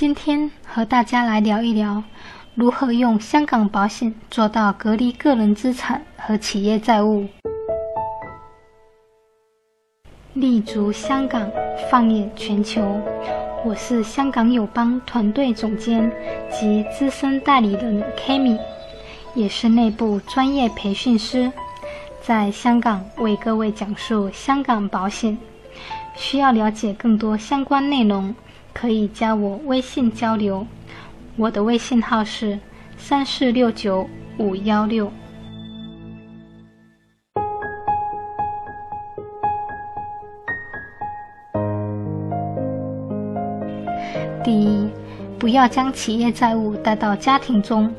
今天和大家来聊一聊，如何用香港保险做到隔离个人资产和企业债务。立足香港，放眼全球。我是香港友邦团队总监及资深代理人 Kami，也是内部专业培训师，在香港为各位讲述香港保险。需要了解更多相关内容，可以加我微信交流。我的微信号是三四六九五幺六。第一，不要将企业债务带到家庭中。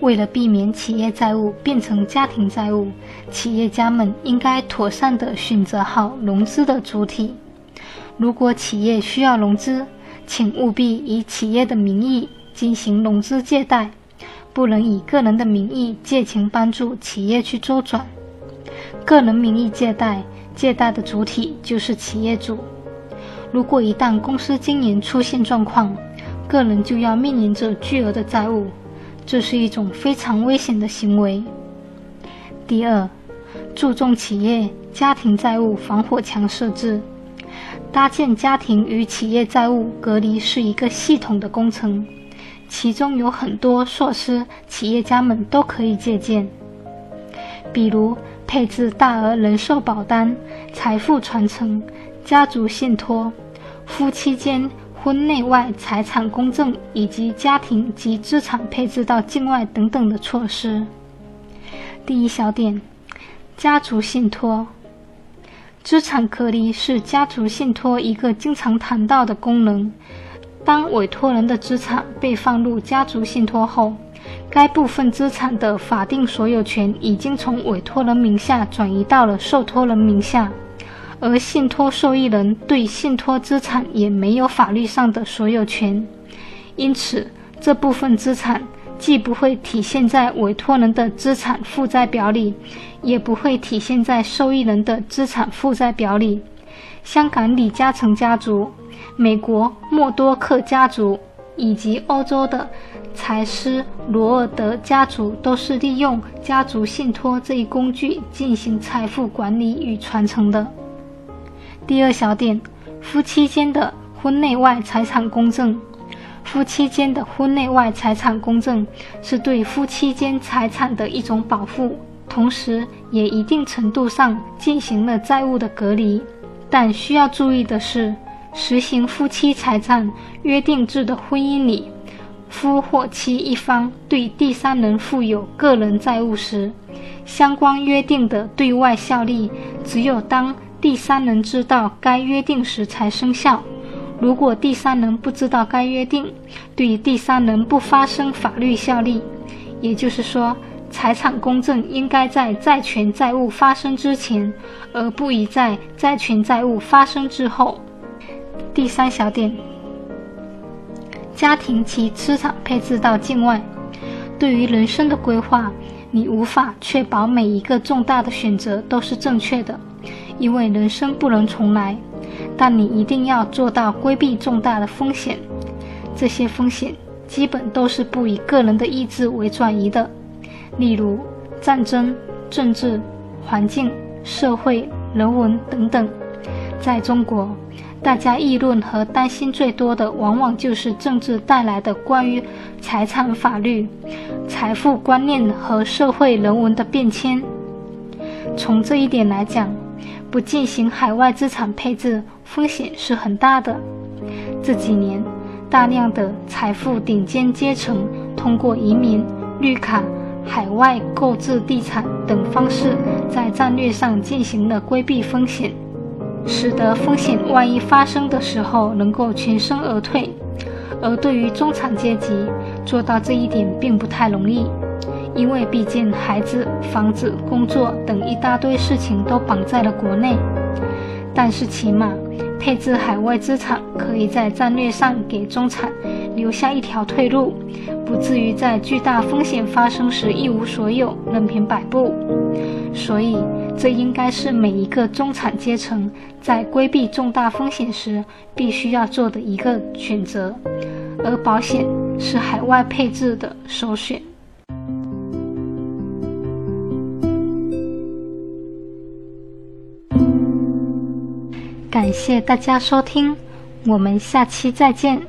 为了避免企业债务变成家庭债务，企业家们应该妥善地选择好融资的主体。如果企业需要融资，请务必以企业的名义进行融资借贷，不能以个人的名义借钱帮助企业去周转。个人名义借贷，借贷的主体就是企业主。如果一旦公司经营出现状况，个人就要面临着巨额的债务，这是一种非常危险的行为。第二，注重企业家庭债务防火墙设置，搭建家庭与企业债务隔离是一个系统的工程，其中有很多措施，企业家们都可以借鉴，比如配置大额人寿保单、财富传承、家族信托。夫妻间婚内外财产公证，以及家庭及资产配置到境外等等的措施。第一小点，家族信托。资产隔离是家族信托一个经常谈到的功能。当委托人的资产被放入家族信托后，该部分资产的法定所有权已经从委托人名下转移到了受托人名下。而信托受益人对信托资产也没有法律上的所有权，因此这部分资产既不会体现在委托人的资产负债表里，也不会体现在受益人的资产负债表里。香港李嘉诚家族、美国默多克家族以及欧洲的财师罗尔德家族都是利用家族信托这一工具进行财富管理与传承的。第二小点，夫妻间的婚内外财产公证。夫妻间的婚内外财产公证是对夫妻间财产的一种保护，同时也一定程度上进行了债务的隔离。但需要注意的是，实行夫妻财产约定制的婚姻里，夫或妻一方对第三人负有个人债务时，相关约定的对外效力只有当。第三人知道该约定时才生效。如果第三人不知道该约定，对第三人不发生法律效力。也就是说，财产公证应该在债权债务发生之前，而不宜在债权债务发生之后。第三小点，家庭其资产配置到境外。对于人生的规划，你无法确保每一个重大的选择都是正确的。因为人生不能重来，但你一定要做到规避重大的风险。这些风险基本都是不以个人的意志为转移的，例如战争、政治、环境、社会、人文等等。在中国，大家议论和担心最多的，往往就是政治带来的关于财产法律、财富观念和社会人文的变迁。从这一点来讲，不进行海外资产配置，风险是很大的。这几年，大量的财富顶尖阶层通过移民、绿卡、海外购置地产等方式，在战略上进行了规避风险，使得风险万一发生的时候能够全身而退。而对于中产阶级，做到这一点并不太容易。因为毕竟孩子、房子、工作等一大堆事情都绑在了国内，但是起码配置海外资产，可以在战略上给中产留下一条退路，不至于在巨大风险发生时一无所有，任凭摆布。所以，这应该是每一个中产阶层在规避重大风险时必须要做的一个选择。而保险是海外配置的首选。感谢大家收听，我们下期再见。